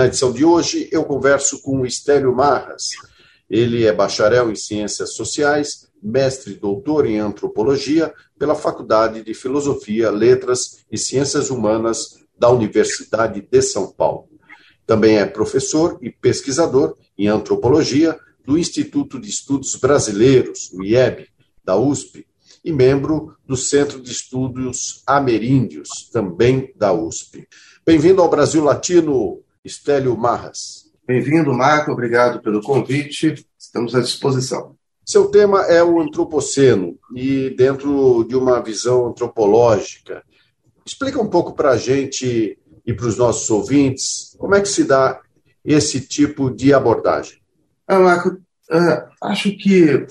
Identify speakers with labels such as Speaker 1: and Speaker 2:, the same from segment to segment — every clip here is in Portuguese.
Speaker 1: Na edição de hoje, eu converso com o Estélio Marras. Ele é bacharel em Ciências Sociais, mestre e doutor em Antropologia pela Faculdade de Filosofia, Letras e Ciências Humanas da Universidade de São Paulo. Também é professor e pesquisador em Antropologia do Instituto de Estudos Brasileiros, o IEB, da USP, e membro do Centro de Estudos Ameríndios, também da USP. Bem-vindo ao Brasil Latino, Estélio Marras.
Speaker 2: Bem-vindo, Marco. Obrigado pelo convite. Estamos à disposição.
Speaker 1: Seu tema é o antropoceno e dentro de uma visão antropológica. Explica um pouco para a gente e para os nossos ouvintes como é que se dá esse tipo de abordagem.
Speaker 2: Ah, Marco, uh, acho que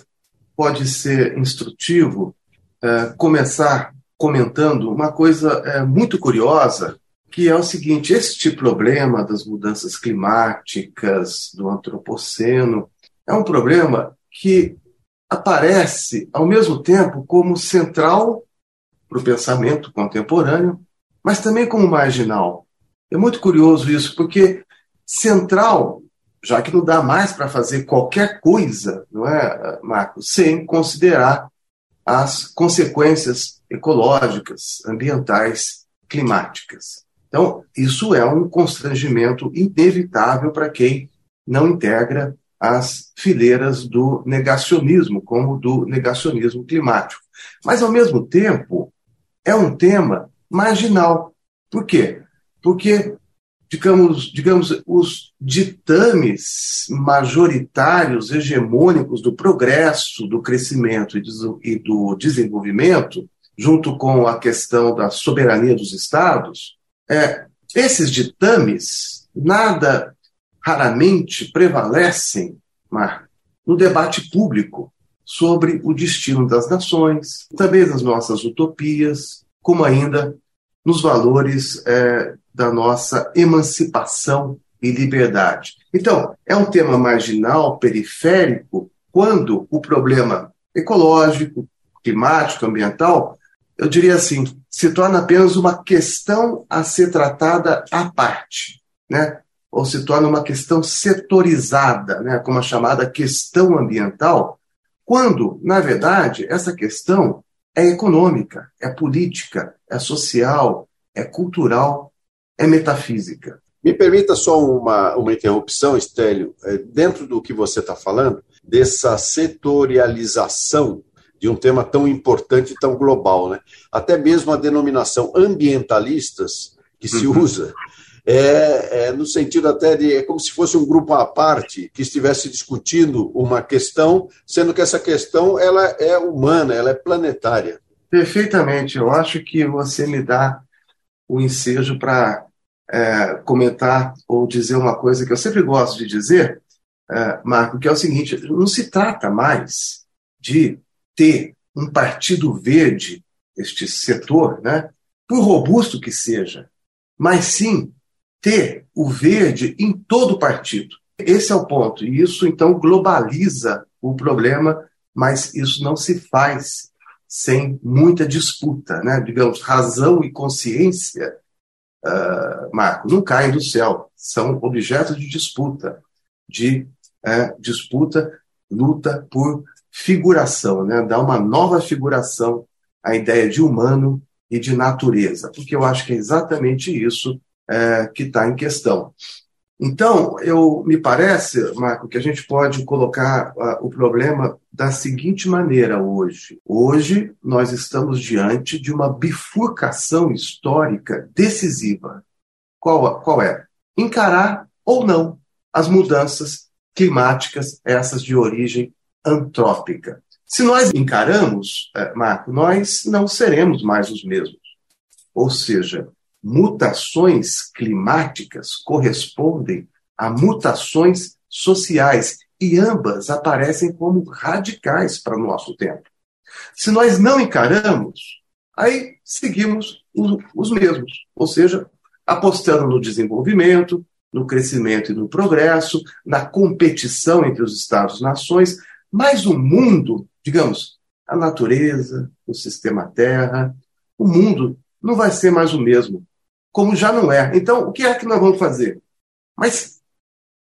Speaker 2: pode ser instrutivo uh, começar comentando uma coisa uh, muito curiosa que é o seguinte: este problema das mudanças climáticas, do antropoceno, é um problema que aparece ao mesmo tempo como central para o pensamento contemporâneo, mas também como marginal. É muito curioso isso, porque central, já que não dá mais para fazer qualquer coisa, não é, Marco, sem considerar as consequências ecológicas, ambientais, climáticas. Então, isso é um constrangimento inevitável para quem não integra as fileiras do negacionismo, como do negacionismo climático. Mas, ao mesmo tempo, é um tema marginal. Por quê? Porque, digamos, digamos os ditames majoritários, hegemônicos do progresso, do crescimento e do desenvolvimento, junto com a questão da soberania dos estados, é, esses ditames nada raramente prevalecem, Mar, no debate público sobre o destino das nações, também das nossas utopias, como ainda nos valores é, da nossa emancipação e liberdade. Então, é um tema marginal, periférico, quando o problema ecológico, climático, ambiental eu diria assim, se torna apenas uma questão a ser tratada à parte, né? ou se torna uma questão setorizada, né? como a chamada questão ambiental, quando, na verdade, essa questão é econômica, é política, é social, é cultural, é metafísica.
Speaker 1: Me permita só uma, uma interrupção, Estélio. É, dentro do que você está falando, dessa setorialização de um tema tão importante e tão global. Né? Até mesmo a denominação ambientalistas que se uhum. usa é, é, no sentido até de é como se fosse um grupo à parte que estivesse discutindo uma questão, sendo que essa questão ela é humana, ela é planetária.
Speaker 2: Perfeitamente. Eu acho que você me dá o ensejo para é, comentar ou dizer uma coisa que eu sempre gosto de dizer, é, Marco, que é o seguinte: não se trata mais de ter um partido verde, este setor, né, por robusto que seja, mas sim ter o verde em todo o partido. Esse é o ponto. E isso, então, globaliza o problema, mas isso não se faz sem muita disputa. Né? Digamos, razão e consciência, uh, Marco, não caem do céu. São objetos de disputa, de uh, disputa, luta por figuração, né? dar uma nova figuração à ideia de humano e de natureza, porque eu acho que é exatamente isso é, que está em questão. Então, eu me parece, Marco, que a gente pode colocar uh, o problema da seguinte maneira hoje. Hoje nós estamos diante de uma bifurcação histórica decisiva. Qual, qual é? Encarar ou não as mudanças climáticas, essas de origem antrópica. Se nós encaramos, é, Marco, nós não seremos mais os mesmos. Ou seja, mutações climáticas correspondem a mutações sociais e ambas aparecem como radicais para o nosso tempo. Se nós não encaramos, aí seguimos os mesmos, ou seja, apostando no desenvolvimento, no crescimento e no progresso, na competição entre os Estados-nações, mas o mundo, digamos, a natureza, o sistema Terra, o mundo não vai ser mais o mesmo, como já não é. Então, o que é que nós vamos fazer? Mas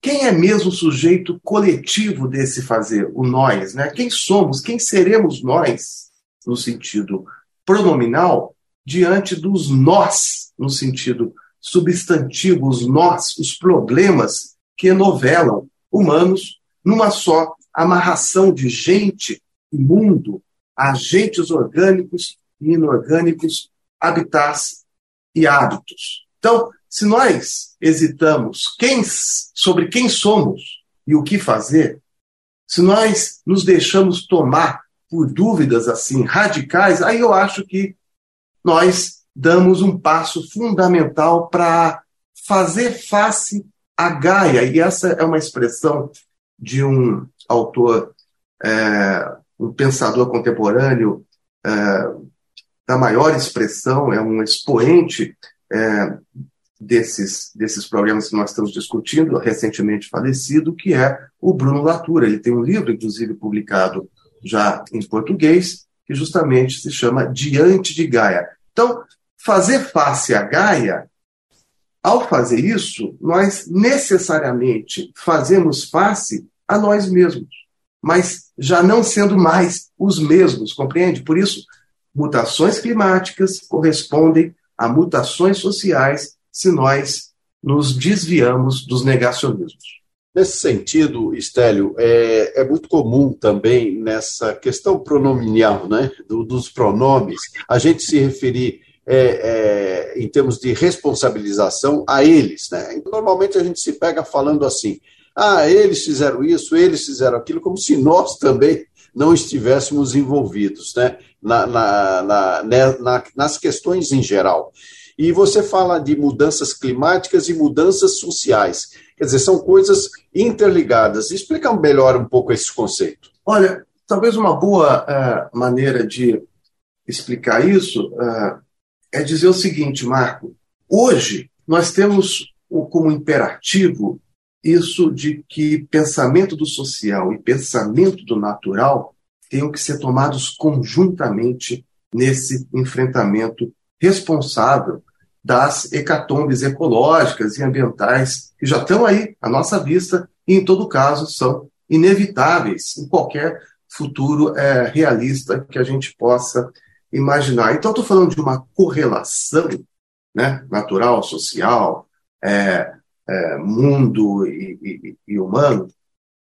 Speaker 2: quem é mesmo o sujeito coletivo desse fazer? O nós, né? Quem somos? Quem seremos nós, no sentido pronominal, diante dos nós, no sentido substantivo, os nós, os problemas que enovelam humanos numa só amarração de gente e mundo, agentes orgânicos e inorgânicos, habitats e hábitos. Então, se nós hesitamos quem, sobre quem somos e o que fazer, se nós nos deixamos tomar por dúvidas assim radicais, aí eu acho que nós damos um passo fundamental para fazer face à Gaia. E essa é uma expressão de um autor, é, um pensador contemporâneo é, da maior expressão, é um expoente é, desses, desses problemas que nós estamos discutindo, recentemente falecido, que é o Bruno Latour. Ele tem um livro, inclusive, publicado já em português, que justamente se chama Diante de Gaia. Então, fazer face a Gaia, ao fazer isso, nós necessariamente fazemos face a nós mesmos, mas já não sendo mais os mesmos, compreende? Por isso, mutações climáticas correspondem a mutações sociais se nós nos desviamos dos negacionismos.
Speaker 1: Nesse sentido, Estélio, é, é, muito comum também nessa questão pronominal, né, do, dos pronomes, a gente se referir é, é, em termos de responsabilização a eles. Né? Normalmente a gente se pega falando assim: ah, eles fizeram isso, eles fizeram aquilo, como se nós também não estivéssemos envolvidos né? na, na, na, né, nas questões em geral. E você fala de mudanças climáticas e mudanças sociais. Quer dizer, são coisas interligadas. Explica melhor um pouco esse conceito.
Speaker 2: Olha, talvez uma boa uh, maneira de explicar isso uh, é dizer o seguinte, Marco. Hoje, nós temos como imperativo isso de que pensamento do social e pensamento do natural tenham que ser tomados conjuntamente nesse enfrentamento responsável das hecatombes ecológicas e ambientais que já estão aí à nossa vista e, em todo caso, são inevitáveis em qualquer futuro é, realista que a gente possa imaginar. Então, estou falando de uma correlação né, natural, social, é, é, mundo e, e, e humano,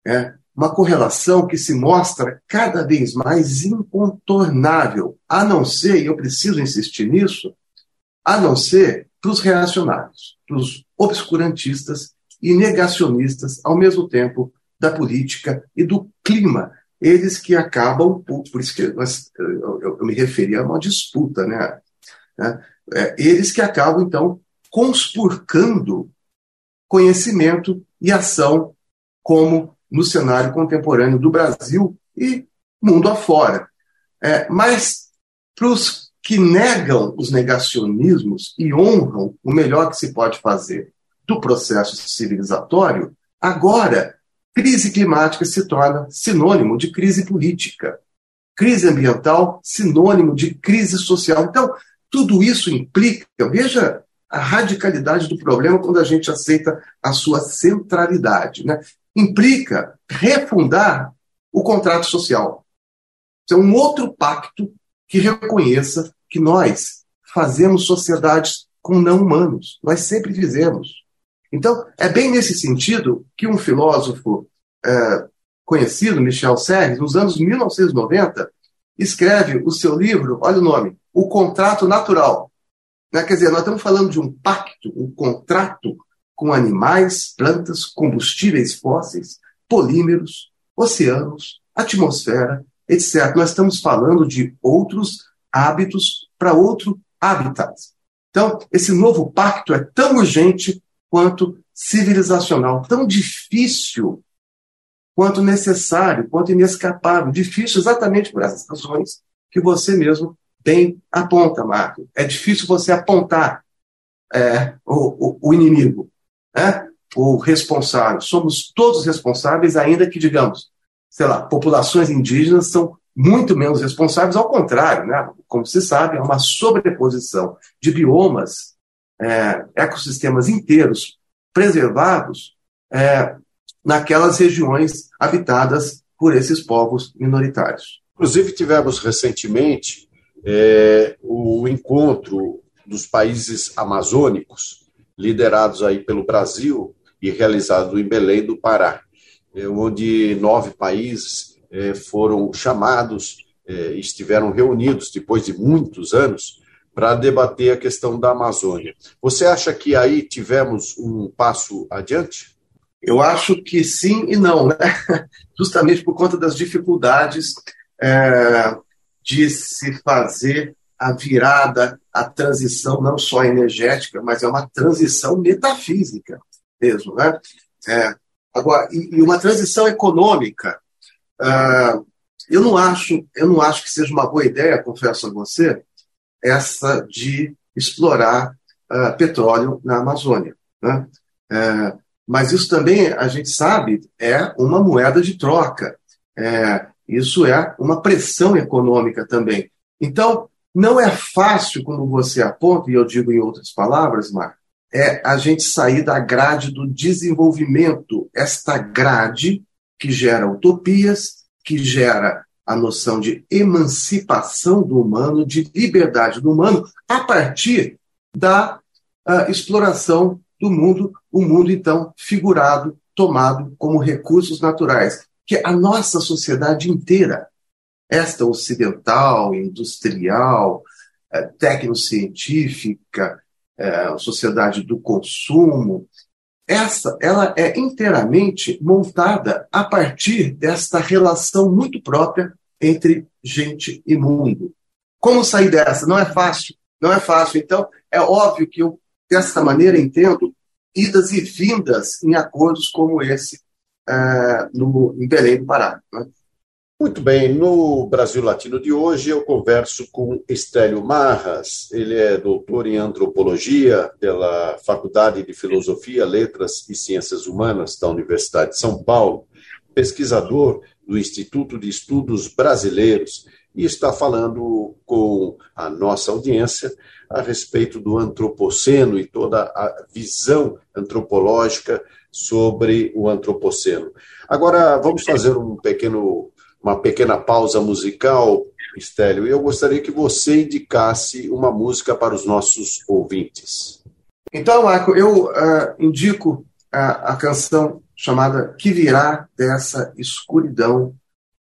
Speaker 2: é, uma correlação que se mostra cada vez mais incontornável, a não ser, e eu preciso insistir nisso, a não ser para os reacionários, para os obscurantistas e negacionistas, ao mesmo tempo, da política e do clima. Eles que acabam, por isso que nós, eu, eu, me referi a uma disputa, né? É, eles que acabam, então, conspurcando conhecimento e ação, como no cenário contemporâneo do Brasil e mundo afora. É, mas para os que negam os negacionismos e honram o melhor que se pode fazer do processo civilizatório, agora crise climática se torna sinônimo de crise política, crise ambiental sinônimo de crise social. Então, tudo isso implica, veja a radicalidade do problema quando a gente aceita a sua centralidade, né? Implica refundar o contrato social. Isso é um outro pacto que reconheça que nós fazemos sociedades com não humanos. Nós sempre fizemos. Então, é bem nesse sentido que um filósofo é, conhecido, Michel Serres, nos anos 1990, escreve o seu livro, olha o nome, O Contrato Natural. Né? Quer dizer, nós estamos falando de um pacto, um contrato com animais, plantas, combustíveis fósseis, polímeros, oceanos, atmosfera, etc. Nós estamos falando de outros hábitos para outro habitat. Então, esse novo pacto é tão urgente quanto civilizacional tão difícil quanto necessário, quanto inescapável. Difícil exatamente por essas razões que você mesmo bem aponta, Marco. É difícil você apontar é, o, o, o, inimigo, né? o responsável. Somos todos responsáveis, ainda que, digamos, sei lá, populações indígenas são muito menos responsáveis, ao contrário, né? como se sabe, é uma sobreposição de biomas, é, ecossistemas inteiros preservados é, naquelas regiões habitadas por esses povos minoritários.
Speaker 1: Inclusive, tivemos recentemente é, o encontro dos países amazônicos, liderados aí pelo Brasil e realizado em Belém do Pará, é, onde nove países é, foram chamados, é, estiveram reunidos depois de muitos anos para debater a questão da Amazônia. Você acha que aí tivemos um passo adiante?
Speaker 2: Eu acho que sim e não, né? justamente por conta das dificuldades é, de se fazer a virada, a transição não só energética, mas é uma transição metafísica mesmo, né? É, agora e, e, uma transição econômica. Uh, eu não acho, eu não acho que seja uma boa ideia, confesso a você, essa de explorar uh, petróleo na Amazônia, né? Uh, mas isso também a gente sabe é uma moeda de troca. É, isso é uma pressão econômica também. Então, não é fácil, como você aponta, e eu digo em outras palavras, Marco, é a gente sair da grade do desenvolvimento, esta grade que gera utopias, que gera a noção de emancipação do humano, de liberdade do humano, a partir da uh, exploração do mundo, o mundo então figurado, tomado como recursos naturais que a nossa sociedade inteira, esta ocidental, industrial, é, tecnocientífica, é, sociedade do consumo, essa ela é inteiramente montada a partir desta relação muito própria entre gente e mundo. Como sair dessa? Não é fácil, não é fácil. Então, é óbvio que eu, dessa maneira, entendo idas e vindas em acordos como esse uh, no, em Belém do Pará. Né?
Speaker 1: Muito bem, no Brasil Latino de hoje eu converso com Estélio Marras, ele é doutor em antropologia pela Faculdade de Filosofia, Letras e Ciências Humanas da Universidade de São Paulo, pesquisador do Instituto de Estudos Brasileiros e está falando com a nossa audiência a respeito do antropoceno e toda a visão antropológica sobre o antropoceno. Agora vamos fazer um pequeno, uma pequena pausa musical, Estélio, e eu gostaria que você indicasse uma música para os nossos ouvintes.
Speaker 2: Então, Marco, eu uh, indico a, a, canção chamada Que Virá Dessa Escuridão,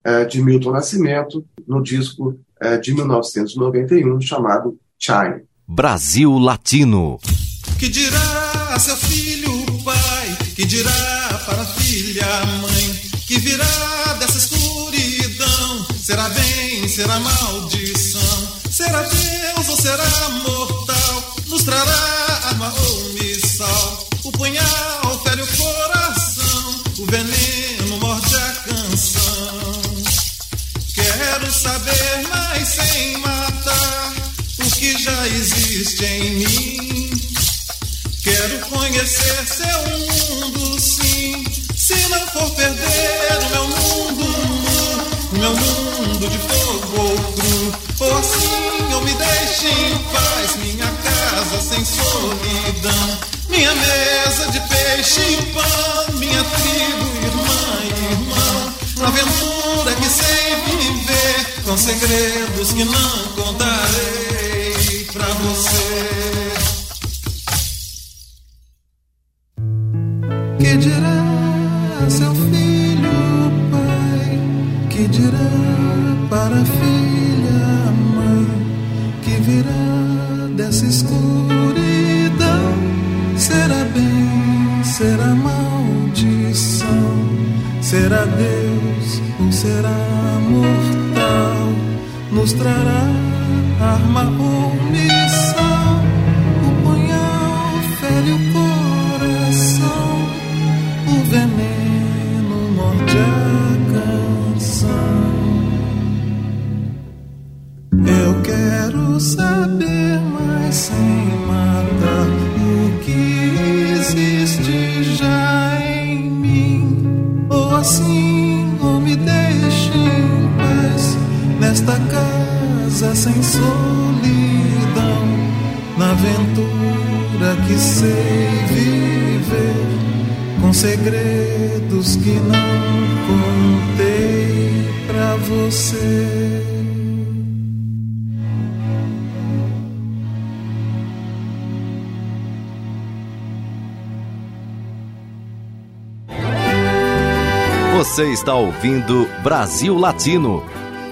Speaker 2: uh, de Milton Nascimento, no disco uh, de 1991, chamado Chime.
Speaker 3: Brasil Latino.
Speaker 4: Que dirá seu filho que dirá para a filha, mãe, que virá dessa escuridão? Será bem, será maldição? Que dirá seu filho, pai? Que dirá para a filha, mãe? Que virá dessa escuridão? Será bem, será maldição? Será Deus ou será mortal? Nos trará arma ou? Casa sem solidão, na aventura que sei viver, com segredos que não contei pra você.
Speaker 3: Você está ouvindo Brasil Latino,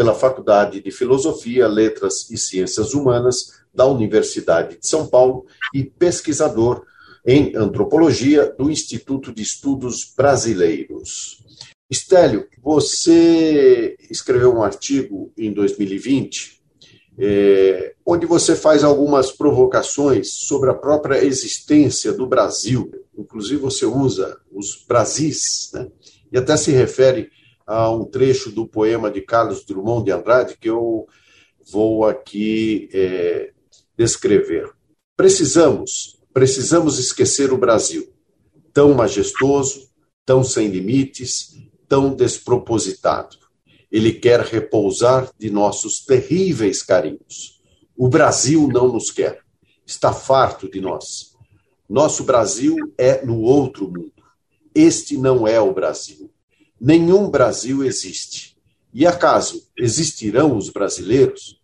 Speaker 1: pela Faculdade de Filosofia, Letras e Ciências Humanas da Universidade de São Paulo e pesquisador em antropologia do Instituto de Estudos Brasileiros. Estélio, você escreveu um artigo em 2020 é, onde você faz algumas provocações sobre a própria existência do Brasil. Inclusive, você usa os Brasis, né? e até se refere a um trecho do poema de Carlos Drummond de Andrade que eu vou aqui é, descrever. Precisamos, precisamos esquecer o Brasil, tão majestoso, tão sem limites, tão despropositado ele quer repousar de nossos terríveis carinhos. O Brasil não nos quer. Está farto de nós. Nosso Brasil é no outro mundo. Este não é o Brasil. Nenhum Brasil existe. E acaso existirão os brasileiros?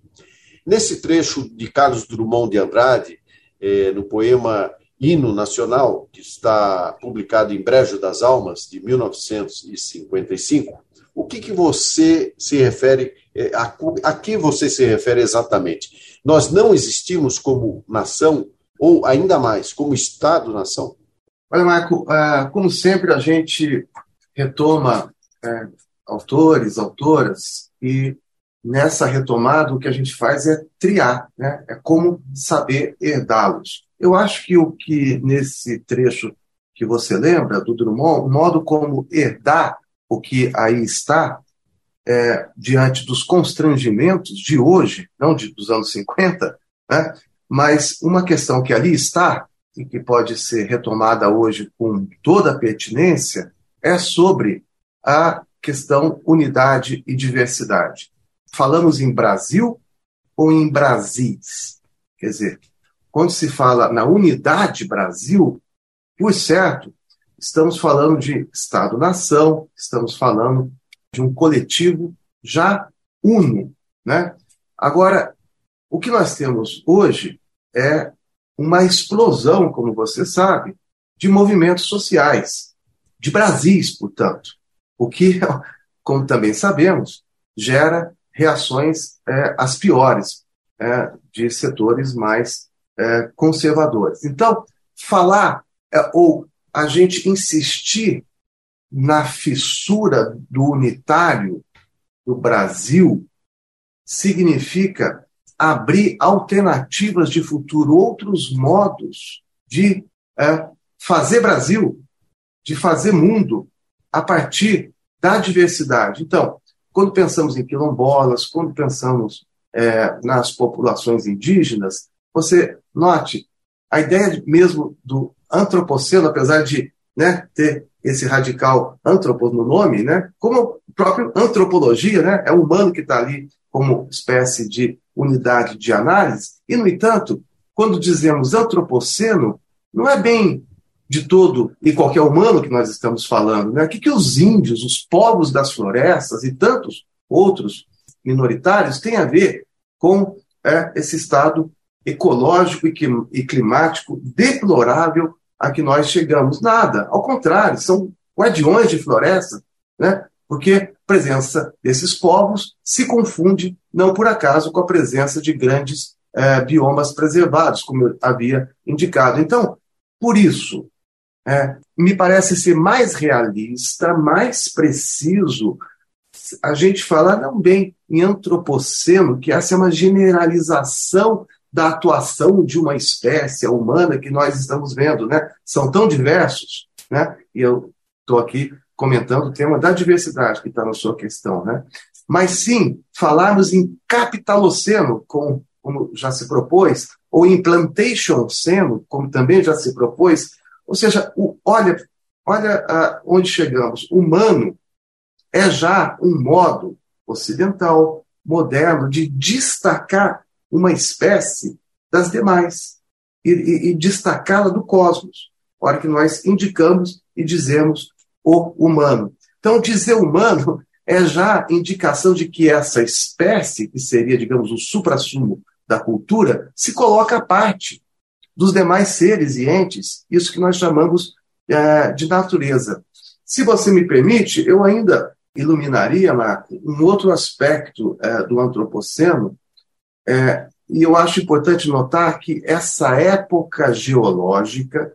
Speaker 1: Nesse trecho de Carlos Drummond de Andrade, eh, no poema Hino Nacional, que está publicado em Brejo das Almas, de 1955, o que, que você se refere, é, a, a que você se refere exatamente? Nós não existimos como nação, ou ainda mais, como Estado-nação?
Speaker 2: Olha, Marco, ah, como sempre, a gente retoma é, autores, autoras, e nessa retomada o que a gente faz é triar, né? é como saber herdá-los. Eu acho que o que nesse trecho que você lembra, do Drummond, o modo como herdar o que aí está, é, diante dos constrangimentos de hoje, não de, dos anos 50, né? mas uma questão que ali está, e que pode ser retomada hoje com toda a pertinência, é sobre a questão unidade e diversidade. Falamos em Brasil ou em Brasis? Quer dizer, quando se fala na unidade Brasil, por certo, Estamos falando de Estado-nação, estamos falando de um coletivo já uno. Né? Agora, o que nós temos hoje é uma explosão, como você sabe, de movimentos sociais, de Brasis, portanto, o que, como também sabemos, gera reações é, as piores é, de setores mais é, conservadores. Então, falar é, ou a gente insistir na fissura do unitário do Brasil significa abrir alternativas de futuro, outros modos de é, fazer Brasil, de fazer mundo a partir da diversidade. Então, quando pensamos em quilombolas, quando pensamos é, nas populações indígenas, você note a ideia mesmo do antropoceno, apesar de né, ter esse radical antropos no nome, né, como o próprio antropologia, né, é o humano que está ali como espécie de unidade de análise, e, no entanto, quando dizemos antropoceno, não é bem de todo e qualquer humano que nós estamos falando. Né? O que, que os índios, os povos das florestas e tantos outros minoritários têm a ver com é, esse estado ecológico e climático deplorável a que nós chegamos. Nada, ao contrário, são guardiões de floresta, né? porque a presença desses povos se confunde, não por acaso, com a presença de grandes é, biomas preservados, como eu havia indicado. Então, por isso, é, me parece ser mais realista, mais preciso a gente falar não bem em antropoceno, que essa é uma generalização da atuação de uma espécie humana que nós estamos vendo, né? São tão diversos, né? E eu estou aqui comentando o tema da diversidade que está na sua questão, né? Mas sim, falarmos em capitaloceno, como, já se propôs, ou em plantation seno, como também já se propôs, ou seja, o, olha, olha uh, onde chegamos. Humano é já um modo ocidental, moderno, de destacar uma espécie das demais e, e, e destacá-la do cosmos. Hora que nós indicamos e dizemos o humano. Então, dizer humano é já indicação de que essa espécie, que seria, digamos, o suprassumo da cultura, se coloca à parte dos demais seres e entes, isso que nós chamamos é, de natureza. Se você me permite, eu ainda iluminaria, Marco, um outro aspecto é, do antropoceno, é, e eu acho importante notar que essa época geológica,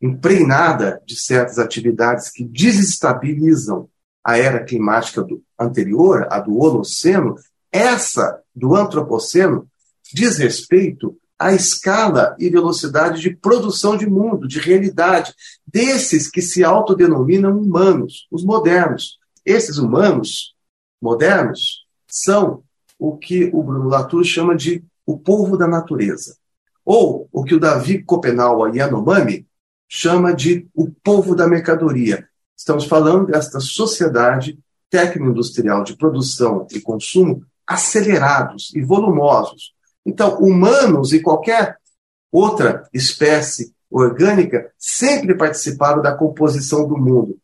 Speaker 2: impregnada de certas atividades que desestabilizam a era climática do, anterior, a do Holoceno, essa do Antropoceno diz respeito à escala e velocidade de produção de mundo, de realidade, desses que se autodenominam humanos, os modernos. Esses humanos modernos são o que o Bruno Latour chama de o povo da natureza. Ou o que o Davi Copenaua Yanomami chama de o povo da mercadoria. Estamos falando desta sociedade técnico-industrial de produção e consumo acelerados e volumosos. Então, humanos e qualquer outra espécie orgânica sempre participaram da composição do mundo.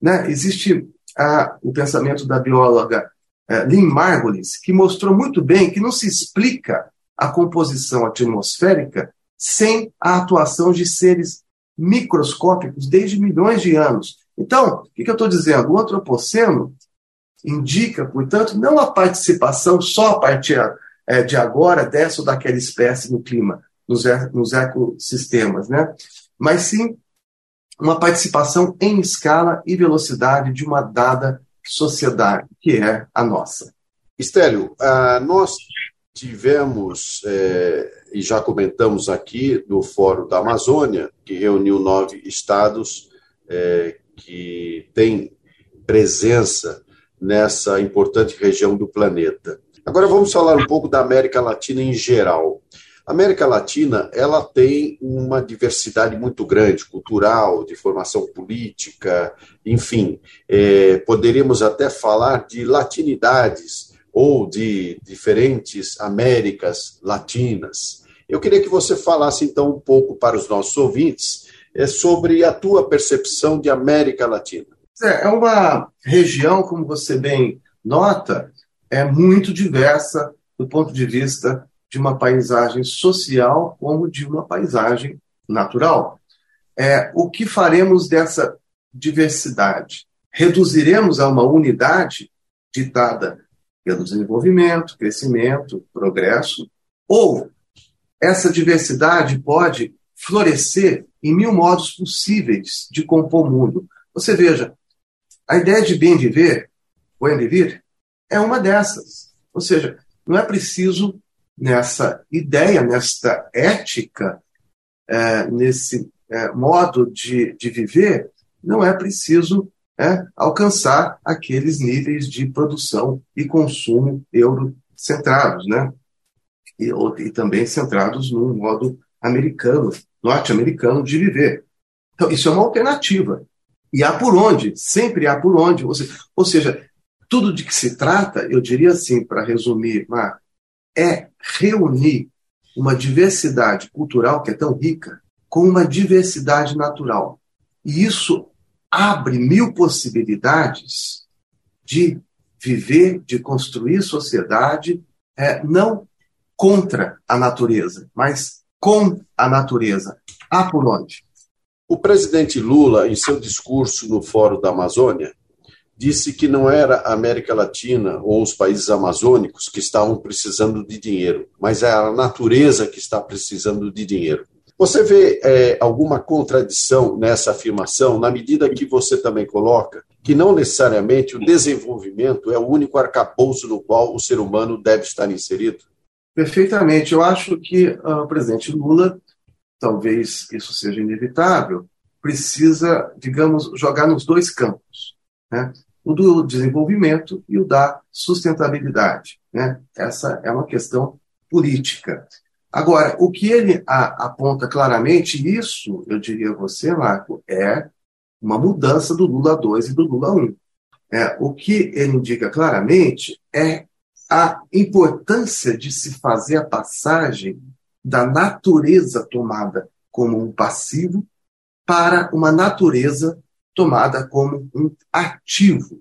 Speaker 2: Né? Existe a, o pensamento da bióloga é, Lynn Margulis, que mostrou muito bem que não se explica a composição atmosférica sem a atuação de seres microscópicos desde milhões de anos. Então, o que, que eu estou dizendo? O antropoceno indica, portanto, não a participação só a partir é, de agora dessa ou daquela espécie no clima, nos, nos ecossistemas, né? mas sim uma participação em escala e velocidade de uma dada sociedade, que é a nossa.
Speaker 1: Estélio, uh, nós tivemos, é, e já comentamos aqui, no Fórum da Amazônia, que reuniu nove estados é, que têm presença nessa importante região do planeta. Agora vamos falar um pouco da América Latina em geral. A América Latina ela tem uma diversidade muito grande, cultural, de formação política, enfim, é, poderíamos até falar de latinidades ou de diferentes Américas Latinas. Eu queria que você falasse então um pouco para os nossos ouvintes é, sobre a tua percepção de América Latina.
Speaker 2: É uma região, como você bem nota, é muito diversa do ponto de vista de uma paisagem social como de uma paisagem natural. É, o que faremos dessa diversidade? Reduziremos a uma unidade ditada pelo desenvolvimento, crescimento, progresso, ou essa diversidade pode florescer em mil modos possíveis de compor o mundo. Você veja, a ideia de bem viver, bem viver, é uma dessas. Ou seja, não é preciso nessa ideia, nesta ética, é, nesse é, modo de, de viver, não é preciso é, alcançar aqueles níveis de produção e consumo eurocentrados, né? E, e também centrados no modo americano, norte-americano de viver. Então, isso é uma alternativa. E há por onde, sempre há por onde. Ou seja, ou seja tudo de que se trata, eu diria assim, para resumir, Marco, é reunir uma diversidade cultural que é tão rica com uma diversidade natural. E isso abre mil possibilidades de viver, de construir sociedade, é, não contra a natureza, mas com a natureza. Há por onde?
Speaker 1: O presidente Lula, em seu discurso no Fórum da Amazônia, disse que não era a América Latina ou os países amazônicos que estavam precisando de dinheiro, mas é a natureza que está precisando de dinheiro. Você vê é, alguma contradição nessa afirmação, na medida que você também coloca que não necessariamente o desenvolvimento é o único arcabouço no qual o ser humano deve estar inserido?
Speaker 2: Perfeitamente. Eu acho que uh, o presidente Lula, talvez isso seja inevitável, precisa, digamos, jogar nos dois campos. Né? O do desenvolvimento e o da sustentabilidade. Né? Essa é uma questão política. Agora, o que ele a, aponta claramente, isso, eu diria a você, Marco, é uma mudança do Lula 2 e do Lula 1. É, o que ele indica claramente é a importância de se fazer a passagem da natureza tomada como um passivo para uma natureza tomada como um ativo,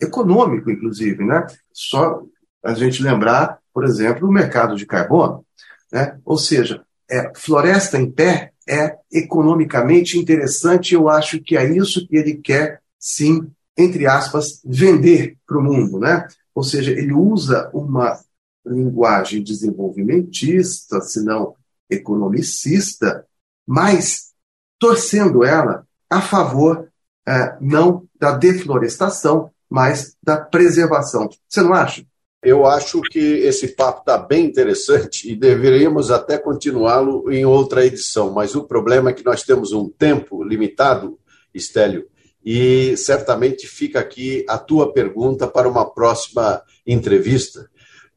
Speaker 2: econômico, inclusive. Né? Só a gente lembrar, por exemplo, o mercado de carbono. Né? Ou seja, é, floresta em pé é economicamente interessante. Eu acho que é isso que ele quer, sim, entre aspas, vender para o mundo. Né? Ou seja, ele usa uma linguagem desenvolvimentista, se não economicista, mas torcendo ela a favor é, não da deflorestação, mas da preservação. Você não acha?
Speaker 1: Eu acho que esse papo está bem interessante e deveríamos até continuá-lo em outra edição, mas o problema é que nós temos um tempo limitado, Estélio, e certamente fica aqui a tua pergunta para uma próxima entrevista,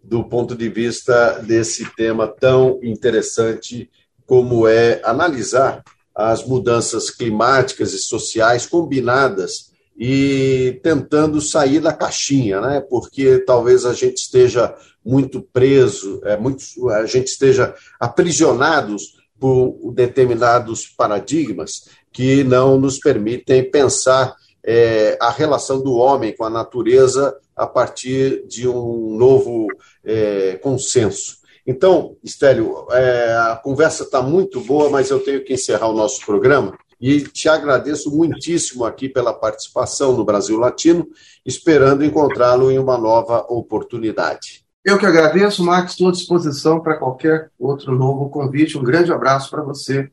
Speaker 1: do ponto de vista desse tema tão interessante como é analisar as mudanças climáticas e sociais combinadas e tentando sair da caixinha, né? Porque talvez a gente esteja muito preso, é muito, a gente esteja aprisionados por determinados paradigmas que não nos permitem pensar é, a relação do homem com a natureza a partir de um novo é, consenso. Então, Estélio, é, a conversa está muito boa, mas eu tenho que encerrar o nosso programa. E te agradeço muitíssimo aqui pela participação no Brasil Latino, esperando encontrá-lo em uma nova oportunidade.
Speaker 2: Eu que agradeço, Max, estou à disposição para qualquer outro novo convite. Um grande abraço para você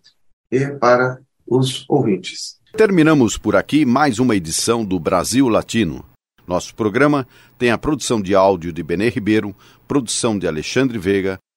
Speaker 2: e para os ouvintes.
Speaker 3: Terminamos por aqui mais uma edição do Brasil Latino. Nosso programa tem a produção de áudio de Benê Ribeiro, produção de Alexandre Veiga,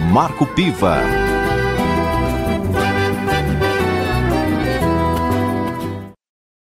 Speaker 3: Marco Piva.